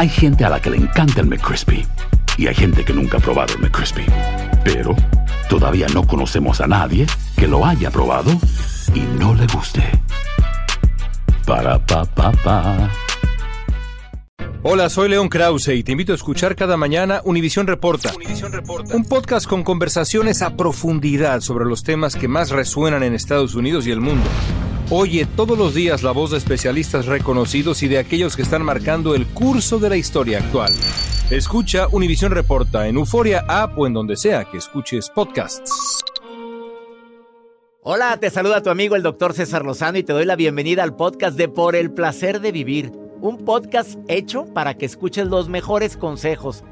Hay gente a la que le encanta el McCrispy y hay gente que nunca ha probado el McCrispy. Pero todavía no conocemos a nadie que lo haya probado y no le guste. Para pa pa pa. Hola, soy León Krause y te invito a escuchar cada mañana Univisión Reporta, un podcast con conversaciones a profundidad sobre los temas que más resuenan en Estados Unidos y el mundo. Oye todos los días la voz de especialistas reconocidos y de aquellos que están marcando el curso de la historia actual. Escucha Univisión Reporta en Euforia App o en donde sea que escuches podcasts. Hola, te saluda tu amigo el doctor César Lozano y te doy la bienvenida al podcast de Por el Placer de Vivir un podcast hecho para que escuches los mejores consejos,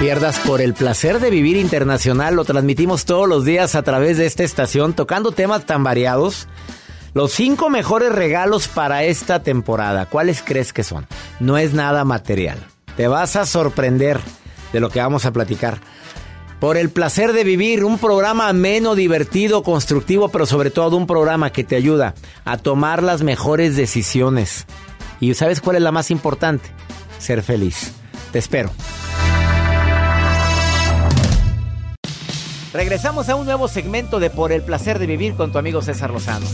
Pierdas por el placer de vivir internacional. Lo transmitimos todos los días a través de esta estación, tocando temas tan variados. Los cinco mejores regalos para esta temporada, ¿cuáles crees que son? No es nada material. Te vas a sorprender de lo que vamos a platicar. Por el placer de vivir, un programa menos divertido, constructivo, pero sobre todo un programa que te ayuda a tomar las mejores decisiones. ¿Y sabes cuál es la más importante? Ser feliz. Te espero. Regresamos a un nuevo segmento de Por el placer de vivir con tu amigo César Lozano.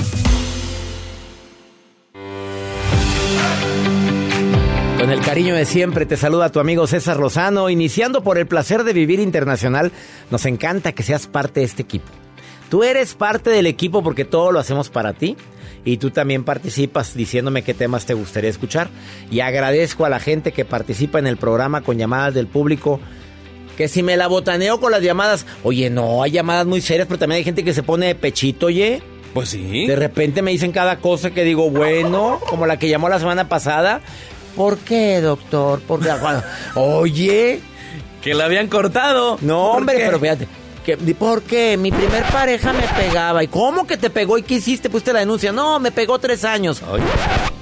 Con el cariño de siempre te saluda tu amigo César Lozano, iniciando por el placer de vivir internacional. Nos encanta que seas parte de este equipo. Tú eres parte del equipo porque todo lo hacemos para ti y tú también participas diciéndome qué temas te gustaría escuchar. Y agradezco a la gente que participa en el programa con llamadas del público que si me la botaneo con las llamadas. Oye, no, hay llamadas muy serias, pero también hay gente que se pone de pechito, oye. Pues sí. De repente me dicen cada cosa que digo, bueno, como la que llamó la semana pasada. ¿Por qué, doctor? ¿Por qué? oye. Que la habían cortado. No, hombre, pero fíjate. ¿Por qué? Mi primer pareja me pegaba. ¿Y cómo que te pegó? ¿Y qué hiciste? Pusiste la denuncia. No, me pegó tres años.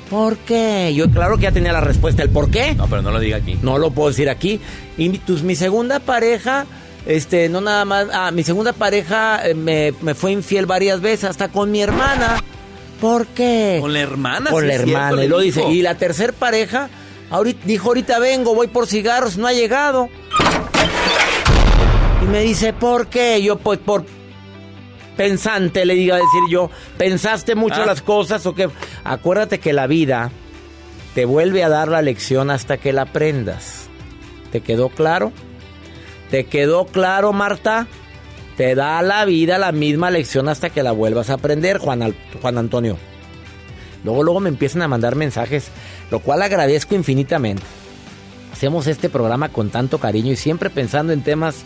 ¿Por qué? Yo claro que ya tenía la respuesta. ¿El por qué? No, pero no lo diga aquí. No lo puedo decir aquí. Y mi, mi segunda pareja, este, no nada más. Ah, mi segunda pareja eh, me, me, fue infiel varias veces, hasta con mi hermana. ¿Por qué? ¿Con la hermana? Con la hermana. y lo dice. Y la tercera pareja, ahorita, dijo, ahorita vengo, voy por cigarros, no ha llegado. Me dice, ¿por qué? Yo, pues, por pensante, le diga a decir yo, ¿pensaste mucho ah. las cosas o qué? Acuérdate que la vida te vuelve a dar la lección hasta que la aprendas. ¿Te quedó claro? ¿Te quedó claro, Marta? Te da la vida la misma lección hasta que la vuelvas a aprender, Juan, Juan Antonio. Luego, luego me empiezan a mandar mensajes, lo cual agradezco infinitamente. Hacemos este programa con tanto cariño y siempre pensando en temas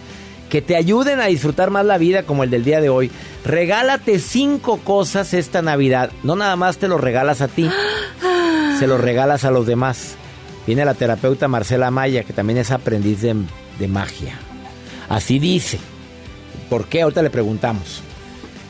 que te ayuden a disfrutar más la vida como el del día de hoy. Regálate cinco cosas esta Navidad. No nada más te lo regalas a ti, se lo regalas a los demás. Viene la terapeuta Marcela Maya, que también es aprendiz de, de magia. Así dice. ¿Por qué? Ahorita le preguntamos.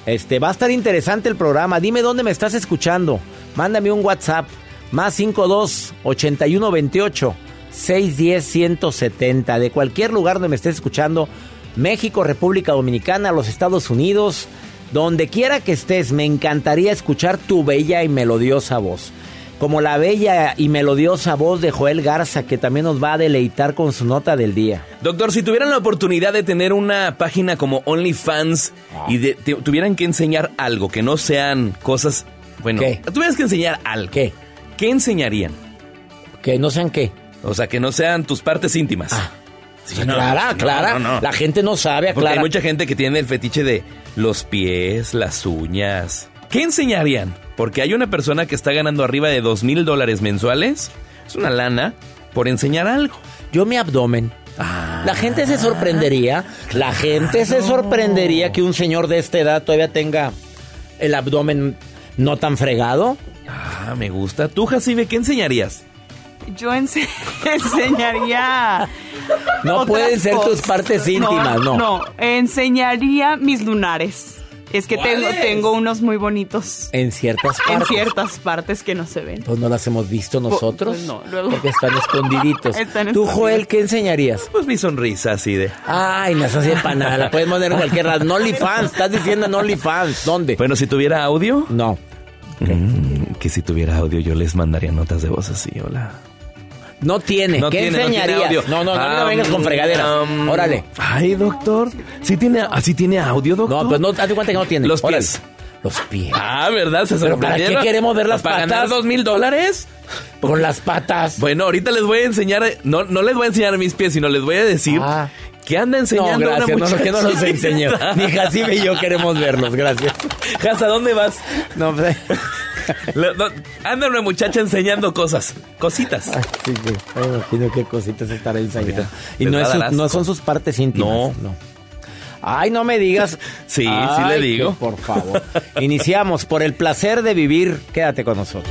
Este, va a estar interesante el programa. Dime dónde me estás escuchando. Mándame un WhatsApp. Más 52 81 28 610 170. De cualquier lugar donde me estés escuchando México, República Dominicana, los Estados Unidos, donde quiera que estés, me encantaría escuchar tu bella y melodiosa voz. Como la bella y melodiosa voz de Joel Garza, que también nos va a deleitar con su nota del día. Doctor, si tuvieran la oportunidad de tener una página como OnlyFans ah. y de, tuvieran que enseñar algo, que no sean cosas... Bueno, ¿Qué? tuvieras que enseñar algo. ¿Qué? ¿Qué enseñarían? Que no sean qué. O sea, que no sean tus partes íntimas. Ah. Sí, Clara, Clara. La gente no sabe, Porque hay mucha gente que tiene el fetiche de los pies, las uñas. ¿Qué enseñarían? Porque hay una persona que está ganando arriba de dos mil dólares mensuales. Es una lana por enseñar algo. Yo mi abdomen. la gente se sorprendería. La gente se sorprendería que un señor de esta edad todavía tenga el abdomen no tan fregado. Ah, me gusta. ¿Tú, Jacibe, qué enseñarías? Yo enseñaría. No pueden ser tus partes íntimas, no. No, enseñaría mis lunares. Es que tengo, tengo unos muy bonitos. En ciertas partes. En ciertas partes que no se ven. Pues no las hemos visto nosotros. Pues no, luego. Porque están escondiditos. Tú, Joel, ¿qué enseñaría? Pues mi sonrisa así de. Ay, no así para nada. La puedes poner en cualquier lado. No OnlyFans. Estás diciendo no OnlyFans. ¿Dónde? Bueno, si tuviera audio. No. Mm, que si tuviera audio, yo les mandaría notas de voz así. Hola. No tiene. ¿Qué enseñarías? No, no, no, no, vengas con fregaderas. Órale. Ay, doctor. ¿Sí tiene, ¿Así tiene audio, doctor? No, pues no, hazte cuenta que no tiene. Los pies. Los pies. Ah, ¿verdad? Se ¿Pero ¿Para qué queremos ver las ¿Para patas? ganar dos mil dólares? Con las patas. Bueno, ahorita les voy a enseñar, no, no les voy a enseñar mis pies, sino les voy a decir Ah. Que anda enseñando No, gracias, una no, que no los enseñó. Ni Jacibe y yo queremos verlos, gracias. Casa, ¿dónde vas? No, pues, La- no, anda una muchacha enseñando cosas, cositas. Ay, sí, sí. Ay, me imagino qué cositas estará enseñando. Y no, a es su- no son sus partes íntimas. No. Ay, no me digas. Sí, sí le que digo. por favor. Iniciamos por el placer de vivir. Quédate con nosotros.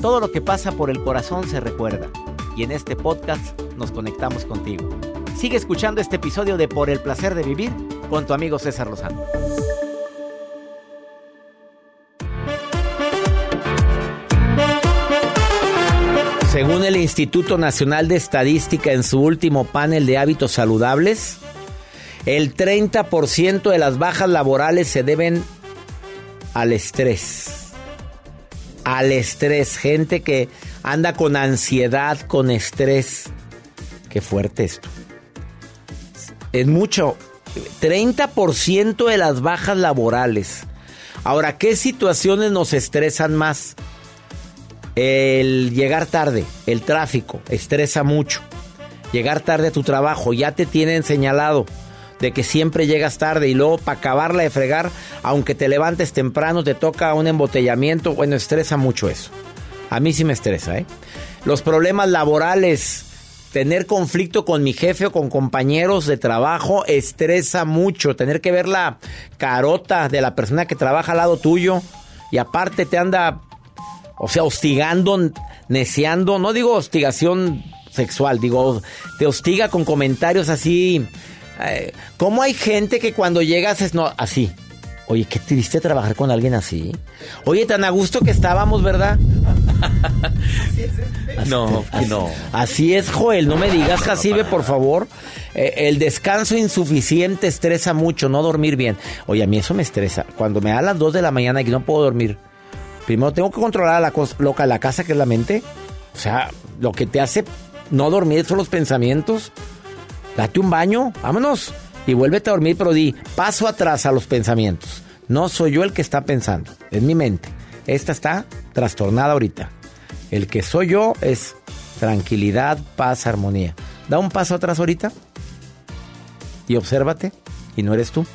Todo lo que pasa por el corazón se recuerda. Y en este podcast nos conectamos contigo. Sigue escuchando este episodio de Por el placer de vivir con tu amigo César Lozano. Según el Instituto Nacional de Estadística en su último panel de hábitos saludables, el 30% de las bajas laborales se deben al estrés. Al estrés, gente que anda con ansiedad, con estrés. Qué fuerte esto. Es mucho. 30% de las bajas laborales. Ahora, ¿qué situaciones nos estresan más? El llegar tarde, el tráfico, estresa mucho. Llegar tarde a tu trabajo, ya te tienen señalado de que siempre llegas tarde y luego para acabarla de fregar, aunque te levantes temprano, te toca un embotellamiento, bueno, estresa mucho eso. A mí sí me estresa, ¿eh? Los problemas laborales, tener conflicto con mi jefe o con compañeros de trabajo, estresa mucho. Tener que ver la carota de la persona que trabaja al lado tuyo y aparte te anda, o sea, hostigando, neceando, no digo hostigación sexual, digo, te hostiga con comentarios así. Eh, ¿Cómo hay gente que cuando llegas es no, así? Oye, qué triste trabajar con alguien así. Oye, tan a gusto que estábamos, ¿verdad? No, que no. Así es, Joel. No me digas, Jacibe, por favor. Eh, el descanso insuficiente estresa mucho, no dormir bien. Oye, a mí eso me estresa. Cuando me da las 2 de la mañana y no puedo dormir, primero tengo que controlar a la cosa loca la casa, que es la mente. O sea, lo que te hace no dormir son los pensamientos. Date un baño, vámonos. Y vuélvete a dormir, pero di paso atrás a los pensamientos. No soy yo el que está pensando, es mi mente. Esta está trastornada ahorita. El que soy yo es tranquilidad, paz, armonía. Da un paso atrás ahorita y obsérvate y no eres tú.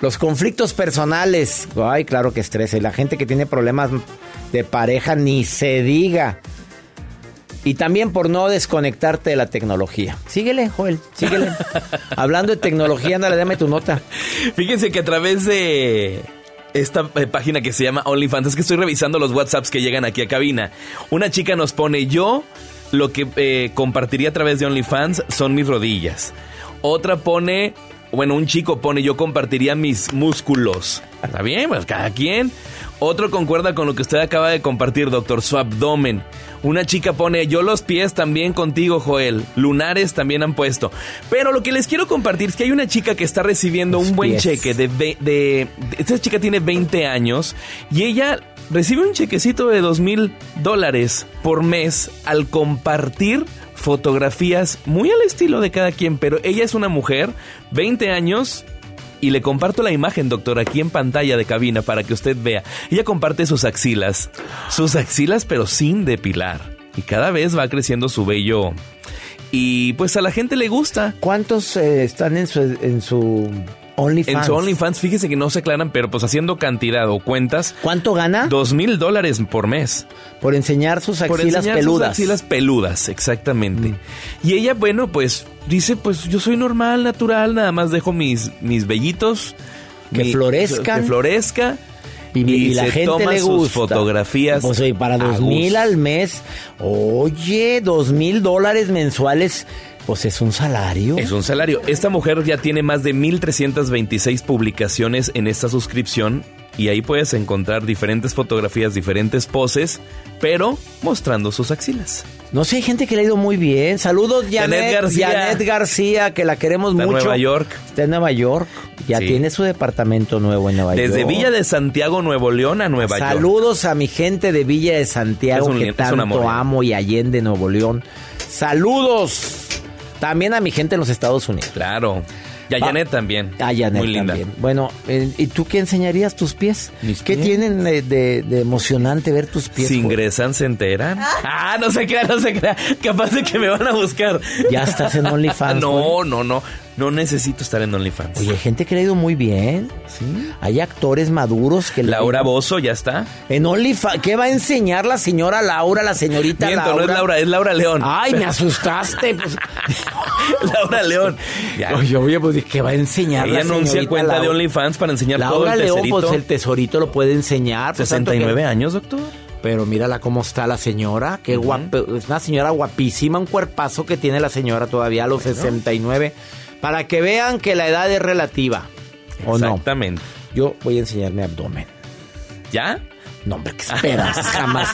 Los conflictos personales, ay, claro que estresa. Y la gente que tiene problemas de pareja, ni se diga. Y también por no desconectarte de la tecnología. Síguele, Joel, síguele. Hablando de tecnología, ándale, dame tu nota. Fíjense que a través de esta eh, página que se llama OnlyFans, es que estoy revisando los WhatsApps que llegan aquí a cabina. Una chica nos pone, yo lo que eh, compartiría a través de OnlyFans son mis rodillas. Otra pone, bueno, un chico pone, yo compartiría mis músculos. Está bien, pues cada quien. Otro concuerda con lo que usted acaba de compartir, doctor, su abdomen. Una chica pone, yo los pies también contigo, Joel. Lunares también han puesto. Pero lo que les quiero compartir es que hay una chica que está recibiendo un buen cheque de, de, de... Esta chica tiene 20 años y ella recibe un chequecito de dos mil dólares por mes al compartir fotografías muy al estilo de cada quien, pero ella es una mujer, 20 años, y le comparto la imagen, doctor, aquí en pantalla de cabina para que usted vea. Ella comparte sus axilas, sus axilas pero sin depilar. Y cada vez va creciendo su vello. Y pues a la gente le gusta. ¿Cuántos eh, están en su, en su OnlyFans. En su OnlyFans, fíjese que no se aclaran, pero pues haciendo cantidad o cuentas. ¿Cuánto gana? Dos mil dólares por mes. Por enseñar sus axilas por enseñar peludas. Sus axilas peludas, exactamente. Mm. Y ella, bueno, pues dice, pues yo soy normal, natural, nada más dejo mis, mis vellitos. Que mi, florezcan. Que florezca. Y, y, la se gente toma le sus gusta. fotografías. Pues oye, para dos mil al mes. Oye, dos mil dólares mensuales. Pues es un salario. Es un salario. Esta mujer ya tiene más de 1326 publicaciones en esta suscripción y ahí puedes encontrar diferentes fotografías, diferentes poses, pero mostrando sus axilas. No sé, hay gente que le ha ido muy bien. Saludos, Janet, Janet García. Janet García, que la queremos Está en mucho. Nueva York. Está en Nueva York. Ya Sí. tiene su departamento nuevo en Nueva Desde York. Villa de Santiago, Nuevo León a Nueva York. Saludos a mi gente de Villa de Santiago un- que tanto ¿eh? amo y Allende, Nuevo León. Saludos también a mi gente en los Estados Unidos. Claro. Y a Janet también. A Janet Muy linda. también. Bueno, eh, ¿y tú qué enseñarías tus pies? Mis ¿Qué pies. tienen de, de- de emocionante ver tus pies? Si ingresan, se enteran. Ah, no se crea, no se crea. Capaz de que me van a buscar. Ya estás en OnlyFans, no, no, no. No necesito estar en OnlyFans. Oye, hay gente que le ha ido muy bien. ¿Sí? Hay actores maduros que le Laura Bozo ya está. En OnlyFans, ¿qué va a enseñar la señora Laura, la señorita Miento, Laura? no es Laura, es Laura León. Ay, me asustaste. Pues. Laura León. Ya. Oye, oye, pues ¿qué va a enseñar Ella la anuncia cuenta de? OnlyFans para enseñar todo Laura el León, tesorito. pues el tesorito lo puede enseñar. pues, tanto que- 69 años, doctor. Pero mírala cómo está la señora. Qué guapa. Es una señora guapísima, un cuerpazo que tiene la señora todavía a los 69. Para que vean que la edad es relativa. ¿O no? Exactamente. Yo voy a enseñar mi abdomen. ¿Ya? No, hombre, ¿qué esperas? Jamás.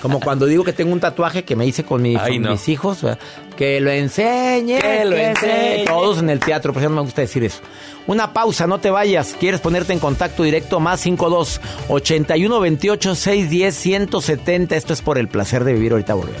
Como cuando digo que tengo un tatuaje que me hice con, mi- Ay, con no. mis hijos. Que lo enseñe. Que lo se- enseñe. Todos en el teatro, por eso no me gusta decir eso. Una pausa, no te vayas. ¿Quieres ponerte en contacto directo? Más 52 81 28 610 170. Esto es por el placer de vivir. Ahorita volvemos.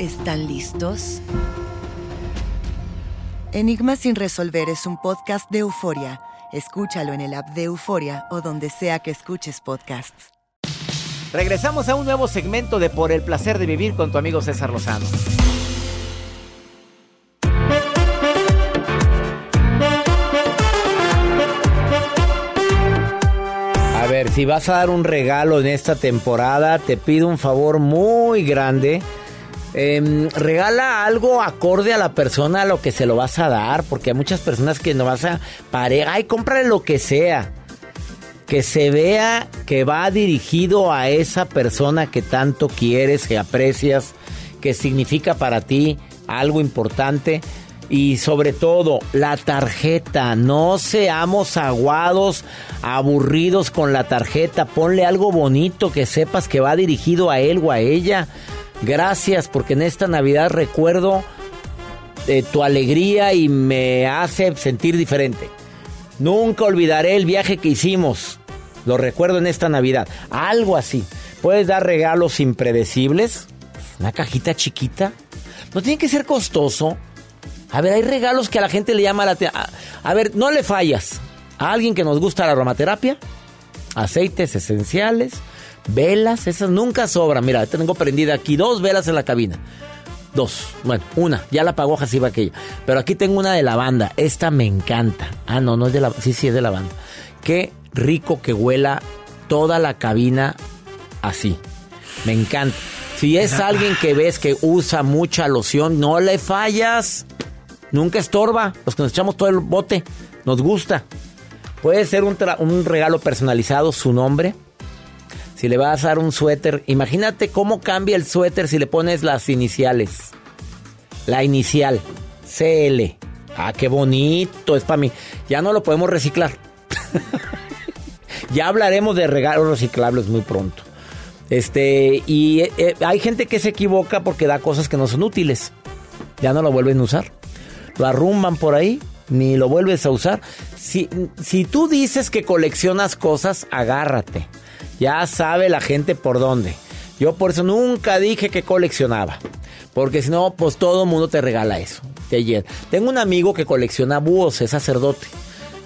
¿Están listos? Enigma sin resolver es un podcast de euforia. Escúchalo en el app de Euforia o donde sea que escuches podcasts. Regresamos a un nuevo segmento de Por el placer de vivir con tu amigo César Lozano. A ver, si vas a dar un regalo en esta temporada, te pido un favor muy grande. Em, regala algo acorde a la persona a lo que se lo vas a dar, porque hay muchas personas que no vas a pareja, ay, cómprale lo que sea que se vea que va dirigido a esa persona que tanto quieres, que aprecias, que significa para ti algo importante. Y sobre todo, la tarjeta. No seamos aguados, aburridos con la tarjeta. Ponle algo bonito que sepas que va dirigido a él o a ella. Gracias, porque en esta Navidad recuerdo eh, tu alegría y me hace sentir diferente. Nunca olvidaré el viaje que hicimos. Lo recuerdo en esta Navidad. Algo así. Puedes dar regalos impredecibles. Una cajita chiquita. No tiene que ser costoso. A ver, hay regalos que a la gente le llama la atención. A ver, no le fallas. A alguien que nos gusta la aromaterapia, aceites esenciales, velas, esas nunca sobran. Mira, tengo prendida aquí dos velas en la cabina. Dos, bueno, una, ya la apagó va aquella. Pero aquí tengo una de lavanda, esta me encanta. Ah, no, no es de lavanda, sí, sí es de lavanda. Qué rico que huela toda la cabina así. Me encanta. Si es alguien que ves que usa mucha loción, no le fallas. Nunca estorba. Los que nos echamos todo el bote, nos gusta. Puede ser un, regalo personalizado, su nombre. Si le vas a dar un suéter, imagínate cómo cambia el suéter si le pones las iniciales. La inicial, CL. Ah, qué bonito, es para mí. Ya no lo podemos reciclar. ya hablaremos de regalos reciclables muy pronto. Este, y eh, eh, hay gente que se equivoca porque da cosas que no son útiles. Ya no lo vuelven a usar. Lo arrumban por ahí, ni lo vuelves a usar. Si, si tú dices que coleccionas cosas, agárrate. Ya sabe la gente por dónde. Yo por eso nunca dije que coleccionaba. Porque si no, pues todo el mundo te regala eso. Tengo un amigo que colecciona búhos, es sacerdote.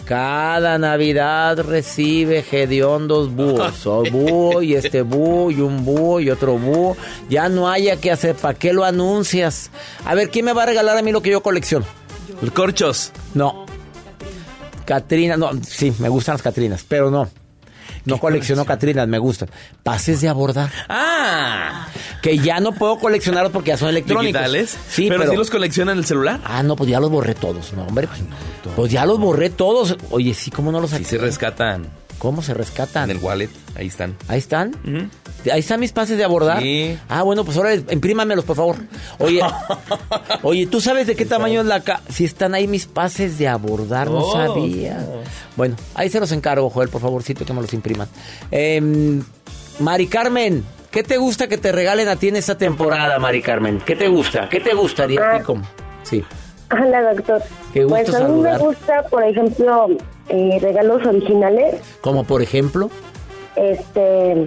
Cada Navidad recibe gediondos búhos. O búho y este búho y un búho y otro búho. Ya no haya que hacer. ¿Para qué lo anuncias? A ver, ¿quién me va a regalar a mí lo que yo colecciono? Los corchos. No. Catrina, no, sí, me gustan las Catrinas, pero no. No colecciono Catrinas, me gustan. Pases de abordar. Ah. Que ya no puedo coleccionarlos porque ya son electrónicos. ¿Digitales? Sí, pero, pero... los coleccionan en el celular? Ah, no, pues ya los borré todos. No, hombre, pues, pues ya los borré todos. Oye, sí, ¿cómo no los Sí se rescatan. ¿Cómo se rescatan? En el wallet, ahí están. ¿Ahí están? Ahí están mis pases de abordar. Sí. Ah, bueno, pues ahora imprímamelos, por favor. Oye, oye, ¿tú sabes de qué tamaño es la ca Si están ahí mis pases de abordar, no oh. sabía. Bueno, ahí se los encargo, Joel, por favorcito, que me los impriman. Eh, Mari Carmen, ¿qué te gusta que te regalen a ti en esta temporada, Mari Carmen? ¿Qué te gusta? ¿Qué te gustaría a ti? Sí. Hola, doctor. Qué gusto pues a mí me gusta, por ejemplo, eh, regalos originales. ¿Como por ejemplo? Este,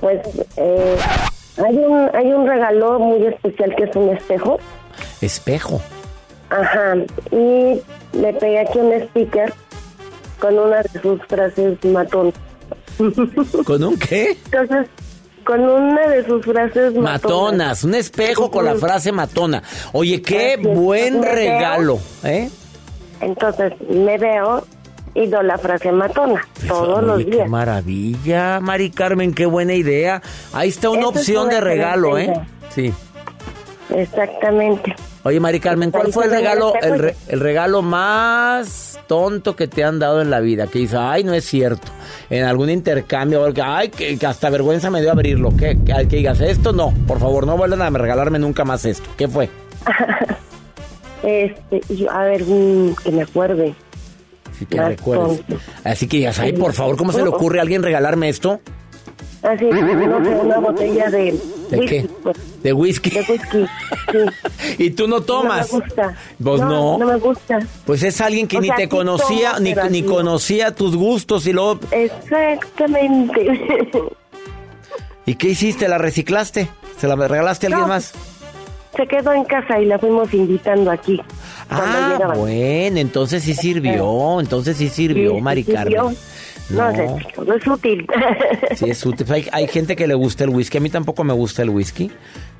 pues eh, hay un hay un regalo muy especial que es un espejo. Espejo. Ajá. Y le pegué aquí un sticker con una de sus frases matón. ¿Con un qué? Entonces, con una de sus frases matonas. Matonas, un espejo con la frase matona. Oye, qué buen regalo, ¿eh? Entonces, me veo y doy la frase matona todos los días. Qué maravilla, Mari Carmen, qué buena idea. Ahí está una opción de regalo, ¿eh? Sí. Exactamente. Oye, Mari Carmen, ¿cuál fue el regalo, el, regalo más tonto que te han dado en la vida? Que dice, ay, no es cierto. En algún intercambio, ay, que, hasta vergüenza me dio abrirlo. Que, que, digas, esto no, por favor, no vuelvan a regalarme nunca más esto. ¿Qué fue? este, a ver, mm, que me acuerde. Sí, que recuerdes. Así que digas, ay, por favor, ¿cómo se le ocurre a alguien regalarme esto? Así, no sé, una botella de... ¿De whisky, qué? Pues. ¿De whisky? De whisky, sí. ¿Y tú no tomas? No me gusta. Pues no. No, me gusta. Pues es alguien que ni te conocía, ni, ni conocía tus gustos y luego... Exactamente. ¿Y qué hiciste? ¿La reciclaste? ¿Se la regalaste a alguien más? Se quedó en casa y la fuimos invitando aquí. Ah, bueno, entonces sí sirvió, entonces sí sirvió, sí, Mari Carmen. No, no, es útil. Sí, es útil. Hay, gente que le gusta el whisky. A mí tampoco me gusta el whisky.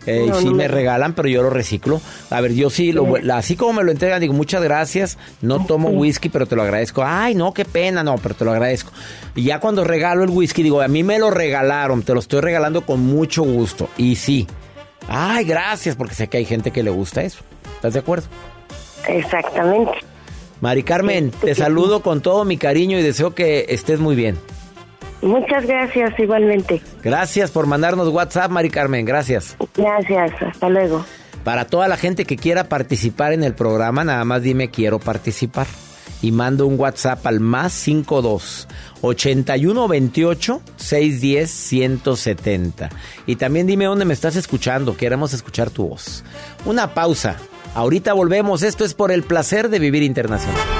Eh, sí me regalan, pero yo lo reciclo. A ver, yo sí, lo, así como me lo entregan, digo, muchas gracias. No tomo whisky, pero te lo agradezco. Ay, no, qué pena, no, pero te lo agradezco. Y ya cuando regalo el whisky, digo, a mí me lo regalaron, te lo estoy regalando con mucho gusto. Y sí. Ay, gracias, porque sé que hay gente que le gusta eso. ¿Estás de acuerdo? Exactamente. Mari Carmen, te saludo con todo mi cariño y deseo que estés muy bien. Muchas gracias, igualmente. Gracias por mandarnos WhatsApp, Mari Carmen, gracias. Gracias, hasta luego. Para toda la gente que quiera participar en el programa, nada más dime quiero participar. Y mando un WhatsApp al más 52 81 28 610 170. Y también dime dónde me estás escuchando, queremos escuchar tu voz. Una pausa Ahorita volvemos, esto es por el placer de vivir internacional.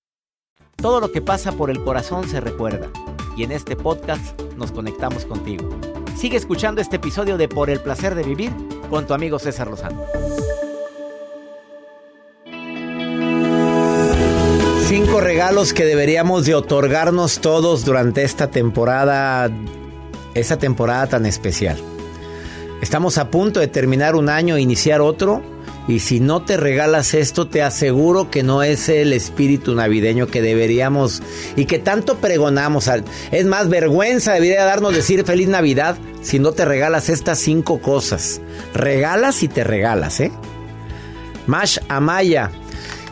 Todo lo que pasa por el corazón se recuerda. Y en este podcast nos conectamos contigo. Sigue escuchando este episodio de Por el placer de vivir con tu amigo César Lozano. Cinco regalos que deberíamos de otorgarnos todos durante esta temporada, esta temporada tan especial. Estamos a punto de terminar un año e iniciar otro. Y si no te regalas esto, te aseguro que no es el espíritu navideño que deberíamos y que tanto pregonamos. Es más, vergüenza debería darnos decir feliz Navidad si no te regalas estas cinco cosas. Regalas y te regalas, ¿eh? Mash Amaya,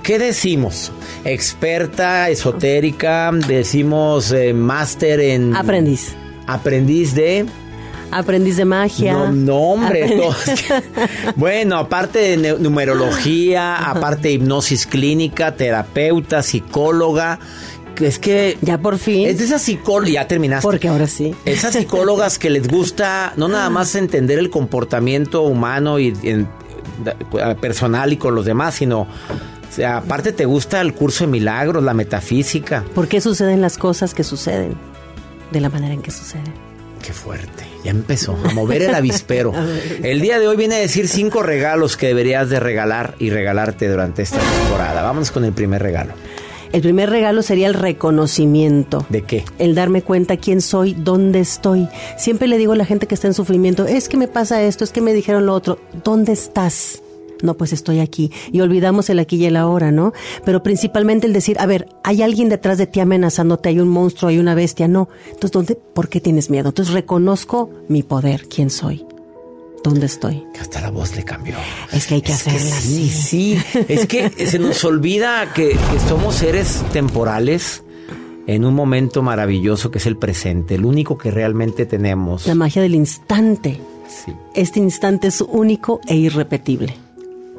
¿qué decimos? Experta, esotérica, decimos eh, máster en... Aprendiz. Aprendiz de... Aprendiz de magia. No, no hombre. no. bueno, aparte de numerología, aparte de hipnosis clínica, terapeuta, psicóloga. Es que. Ya por fin. Es de esas psicólogas. Ya terminaste. Porque ahora sí. Esas psicólogas que les gusta no nada más entender el comportamiento humano y en, personal y con los demás, sino. O sea, aparte te gusta el curso de milagros, la metafísica. ¿Por qué suceden las cosas que suceden? De la manera en que suceden. Qué fuerte. Ya empezó a mover el avispero. El día de hoy viene a decir cinco regalos que deberías de regalar y regalarte durante esta temporada. Vamos con el primer regalo. El primer regalo sería el reconocimiento. ¿De qué? El darme cuenta quién soy, dónde estoy. Siempre le digo a la gente que está en sufrimiento, es que me pasa esto, es que me dijeron lo otro. ¿Dónde estás? No, pues estoy aquí. Y olvidamos el aquí y el ahora, ¿no? Pero principalmente el decir, a ver, hay alguien detrás de ti amenazándote, hay un monstruo, hay una bestia, no. Entonces, ¿dónde, ¿por qué tienes miedo? Entonces reconozco mi poder, quién soy. ¿Dónde estoy? Hasta la voz le cambió. Es que hay que hacerla sí, Sí, es que se nos olvida que, que somos seres temporales en un momento maravilloso que es el presente, el único que realmente tenemos. La magia del instante. Sí. Este instante es único e irrepetible.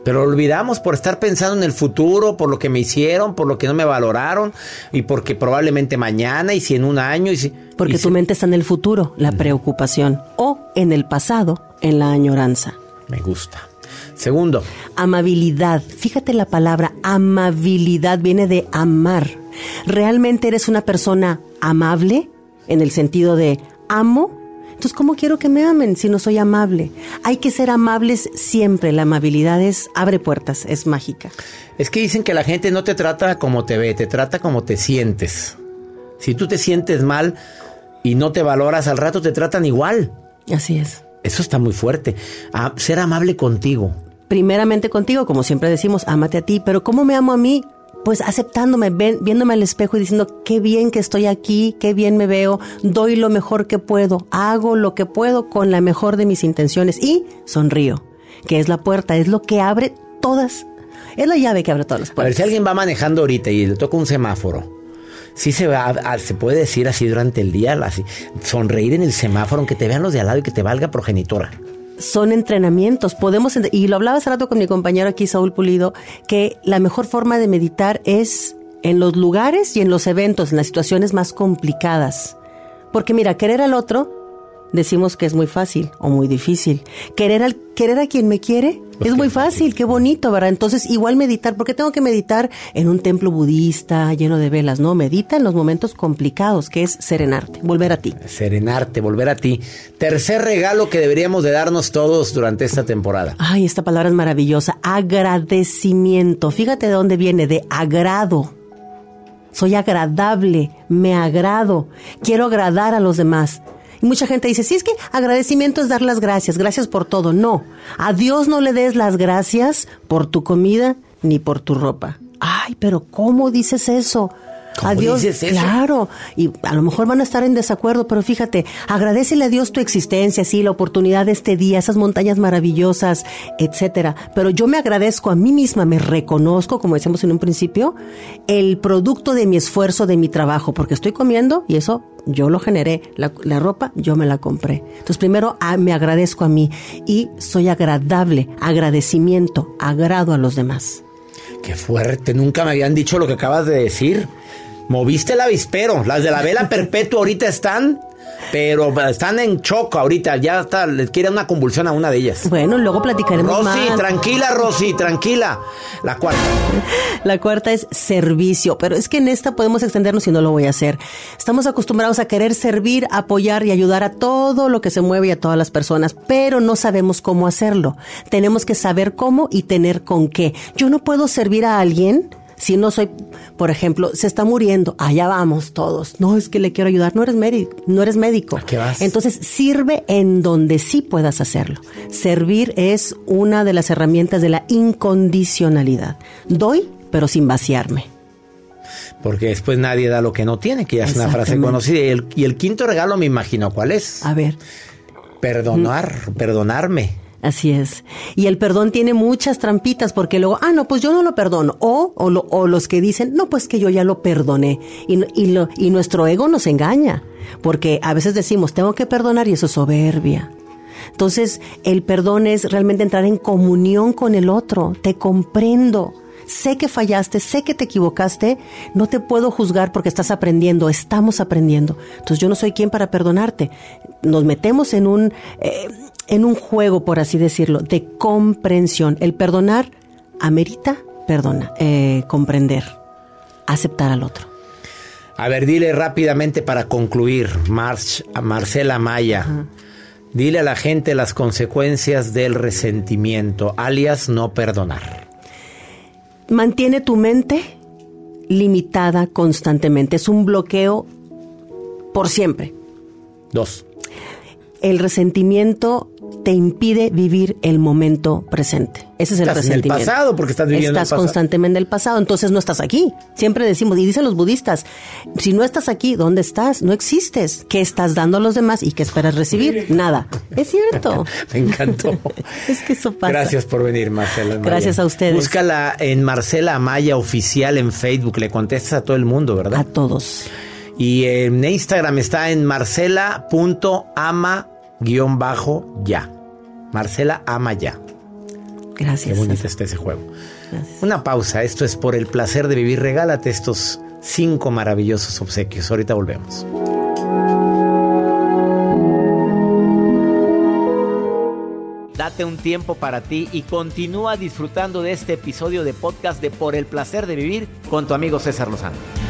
Pero olvidamos por estar pensando en el futuro, por lo que me hicieron, por lo que no me valoraron y porque probablemente mañana y si en un año y si... Porque tu mente está en el futuro, la preocupación, o en el pasado, en la añoranza. Me gusta. Segundo. Amabilidad. Fíjate la palabra amabilidad viene de amar. ¿Realmente eres una persona amable? En el sentido de amo entonces, ¿cómo quiero que me amen si no soy amable? Hay que ser amables siempre. La amabilidad es, abre puertas, es mágica. Es que dicen que la gente no te trata como te ve, te trata como te sientes. Si tú te sientes mal y no te valoras, al rato te tratan igual. Así es. Eso está muy fuerte. ser amable contigo. Primeramente contigo, como siempre decimos, ámate a ti, pero ¿cómo me amo a mí? Pues aceptándome, viéndome al espejo y diciendo, qué bien que estoy aquí, qué bien me veo, doy lo mejor que puedo, hago lo que puedo con la mejor de mis intenciones y sonrío, que es la puerta, es lo que abre todas, es la llave que abre todas las puertas. A ver, si alguien va manejando ahorita y le toca un semáforo, sí se va, se puede decir así durante el día, así, sonreír en el semáforo, aunque te vean los de al lado y que te valga progenitora son entrenamientos. Podemos, y lo hablaba hace rato con mi compañero aquí, Saúl Pulido, que la mejor forma de meditar es en los lugares y en los eventos, en las situaciones más complicadas. Porque mira, querer al otro decimos que es muy fácil o muy difícil. Querer, al, querer a quien me quiere es muy fácil, qué bonito, ¿verdad? Entonces, igual meditar, ¿por qué tengo que meditar en un templo budista lleno de velas? No, medita en los momentos complicados, que es serenarte, volver a ti. Serenarte, volver a ti. Tercer regalo que deberíamos de darnos todos durante esta temporada. Ay, esta palabra es maravillosa, agradecimiento. Fíjate de dónde viene, de agrado. soy agradable, me agrado, quiero agradar a los demás. Mucha gente dice, sí, es que agradecimiento es dar las gracias, gracias por todo. No, a Dios no le des las gracias por tu comida ni por tu ropa. Ay, pero ¿cómo dices eso? ¿Cómo a Dios, dices eso? claro, y a lo mejor van a estar en desacuerdo, pero fíjate, agradecele a Dios tu existencia, sí, la oportunidad de este día, esas montañas maravillosas, etcétera. Pero yo me agradezco a mí misma, me reconozco, como decíamos en un principio, el producto de mi esfuerzo, de mi trabajo, porque estoy comiendo y eso yo lo generé, la, la ropa yo me la compré. Entonces primero me agradezco a mí y soy agradable, agradecimiento, agrado a los demás. Qué fuerte, nunca me habían dicho lo que acabas de decir. Moviste el avispero. Las de la vela perpetua ahorita están, pero están en choco ahorita. Ya está, les quiere una convulsión a una de ellas. Bueno, luego platicaremos Rosy, más. tranquila, Rosy, tranquila. La cuarta. La cuarta es servicio, pero es que en esta podemos extendernos y no lo voy a hacer. Estamos acostumbrados a querer servir, apoyar y ayudar a todo lo que se mueve y a todas las personas, pero no sabemos cómo hacerlo. Tenemos que saber cómo y tener con qué. Yo no puedo servir a alguien si no soy, por ejemplo, se está muriendo, allá vamos todos. No, es que le quiero ayudar, no eres médico, no eres médico. qué vas? Entonces, sirve en donde sí puedas hacerlo. Servir es una de las herramientas de la incondicionalidad. Doy, pero sin vaciarme. Porque después nadie da lo que no tiene, que ya es una frase conocida. Y el, y el quinto regalo me imagino cuál es. A ver. Perdonar, perdonarme. Así es. Y el perdón tiene muchas trampitas porque luego, ah, no, pues yo no lo perdono. O, o, lo- o los que dicen, no, pues que yo ya lo perdoné. Y, y, lo, y nuestro ego nos engaña. Porque a veces decimos, tengo que perdonar y eso es soberbia. Entonces, el perdón es realmente entrar en comunión con el otro. Te comprendo. Sé que fallaste, sé que te equivocaste, no te puedo juzgar porque estás aprendiendo, estamos aprendiendo. Entonces yo no soy quien para perdonarte. Nos metemos en un, eh, en un juego, por así decirlo, de comprensión. El perdonar amerita, perdona, eh, comprender, aceptar al otro. A ver, dile rápidamente para concluir, March, a Marcela Maya. Dile a la gente las consecuencias del resentimiento, alias no perdonar. Mantiene tu mente limitada constantemente. Es un bloqueo por siempre. Dos. El resentimiento te impide vivir el momento presente. Ese es el Estás en el resentimiento. pasado porque estás viviendo el Estás pasado. constantemente en el pasado, entonces no estás aquí. Siempre decimos, y dicen los budistas, si no estás aquí, ¿dónde estás? No existes. ¿Qué estás dando a los demás y qué esperas recibir? Nada. Es cierto. Me encantó. es que eso pasa. Gracias por venir, Marcela. Amaya. Gracias a ustedes. Búscala en Marcela Amaya Oficial en Facebook. Le contestas a todo el mundo, ¿verdad? A todos. Y en Instagram está en marcela.ama-ya. Marcela ama ya. Gracias. Qué bonito está ese juego. Una pausa. Esto es por el placer de vivir. Regálate estos cinco maravillosos obsequios. Ahorita volvemos. Date un tiempo para ti y continúa disfrutando de este episodio de podcast de Por el placer de vivir con tu amigo César Lozano.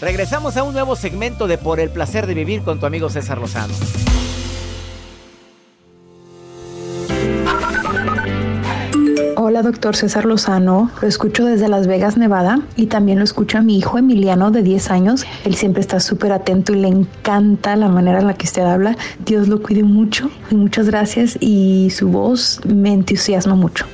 Regresamos a un nuevo segmento de Por el placer de vivir con tu amigo César Lozano. Hola, doctor César Lozano. Lo escucho desde Las Vegas, Nevada, y también lo escucho a mi hijo Emiliano de 10 años. Él siempre está súper atento y le encanta la manera en la que usted habla. Dios lo cuide mucho y muchas gracias y su voz me entusiasma mucho.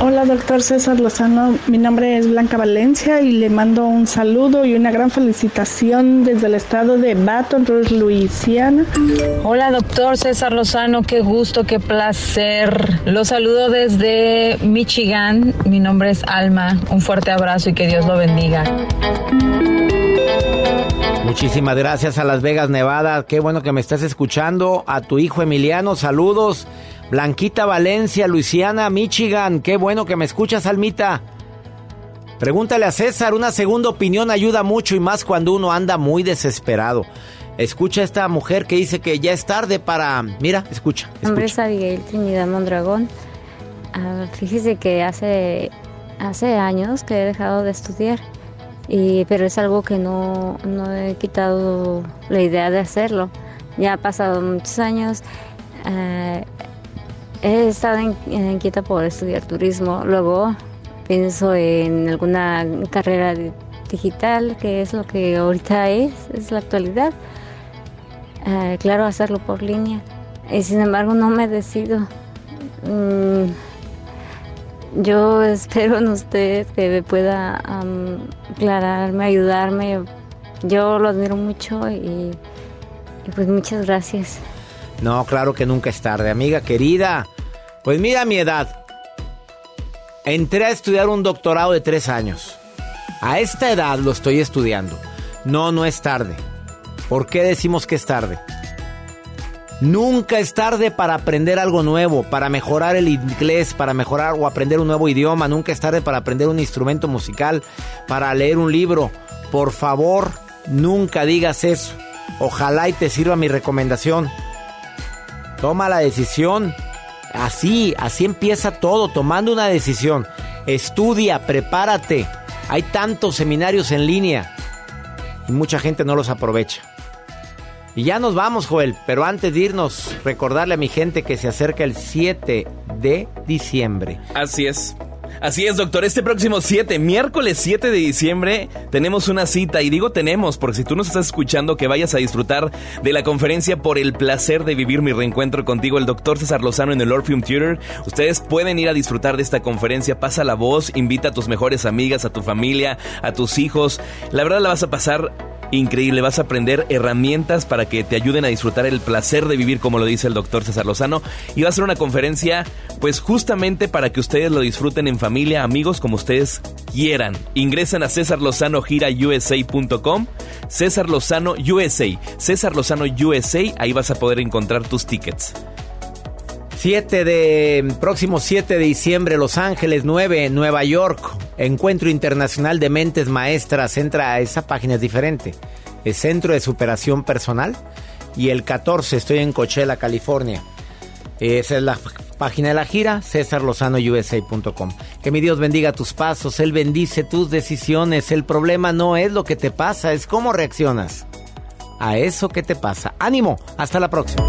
Hola, doctor César Lozano. Mi nombre es Blanca Valencia y le mando un saludo y una gran felicitación desde el estado de Baton Rouge, Luisiana. Hola, doctor César Lozano, qué gusto, qué placer. Los saludo desde Michigan. Mi nombre es Alma. Un fuerte abrazo y que Dios lo bendiga. Muchísimas gracias a Las Vegas, Nevada. Qué bueno que me estás escuchando. A tu hijo Emiliano, saludos. Blanquita Valencia, Luisiana, Michigan. Qué bueno que me escuchas, Almita. Pregúntale a César, una segunda opinión ayuda mucho y más cuando uno anda muy desesperado. Escucha a esta mujer que dice que ya es tarde para... Mira, escucha. Mi nombre es Abigail Trinidad Mondragón. Ah, fíjese que hace, hace años que he dejado de estudiar, y, pero es algo que no, no he quitado la idea de hacerlo. Ya ha pasado muchos años. eh, he estado inquieta por estudiar turismo. Luego pienso en alguna carrera di- digital, que es lo que ahorita es, es la actualidad. Eh, claro, hacerlo por línea. Y sin embargo, no me decido. Mm, yo espero en usted que me pueda am, aclararme, ayudarme. Yo lo admiro mucho y, y pues muchas gracias. No, claro que nunca es tarde, amiga querida. Pues mira mi edad. Entré a estudiar un doctorado de tres años. A esta edad lo estoy estudiando. No, no es tarde. ¿Por qué decimos que es tarde? Nunca es tarde para aprender algo nuevo, para mejorar el inglés, para mejorar o aprender un nuevo idioma. Nunca es tarde para aprender un instrumento musical, para leer un libro. Por favor, nunca digas eso. Ojalá y te sirva mi recomendación. Toma la decisión. Así, así empieza todo, tomando una decisión. Estudia, prepárate. Hay tantos seminarios en línea y mucha gente no los aprovecha. Y ya nos vamos, Joel, pero antes de irnos, recordarle a mi gente que se acerca el 7 de diciembre. Así es. Así es, doctor. Este próximo 7, miércoles 7 de diciembre, tenemos una cita. Y digo tenemos, porque si tú nos estás escuchando, que vayas a disfrutar de la conferencia por el placer de vivir mi reencuentro contigo, el doctor César Lozano en el Orpheum Theater. Ustedes pueden ir a disfrutar de esta conferencia. Pasa la voz, invita a tus mejores amigas, a tu familia, a tus hijos. La verdad la vas a pasar increíble. Vas a aprender herramientas para que te ayuden a disfrutar el placer de vivir, como lo dice el doctor César Lozano. Y va a ser una conferencia, pues justamente para que ustedes lo disfruten en familia, amigos, como ustedes quieran. Ingresan a cesarlozanogirausa.com. César Lozano USA. César Lozano USA. Ahí vas a poder encontrar tus tickets. 7 de próximo 7 de diciembre Los Ángeles 9 Nueva York. Encuentro Internacional de Mentes Maestras. Entra a esa página es diferente. Es Centro de Superación Personal. Y el 14 estoy en Coachella California. Esa es la página de la gira cesarlozanousa.com que mi Dios bendiga tus pasos él bendice tus decisiones. El problema no es lo que te pasa es cómo reaccionas a eso que te pasa. Ánimo hasta la próxima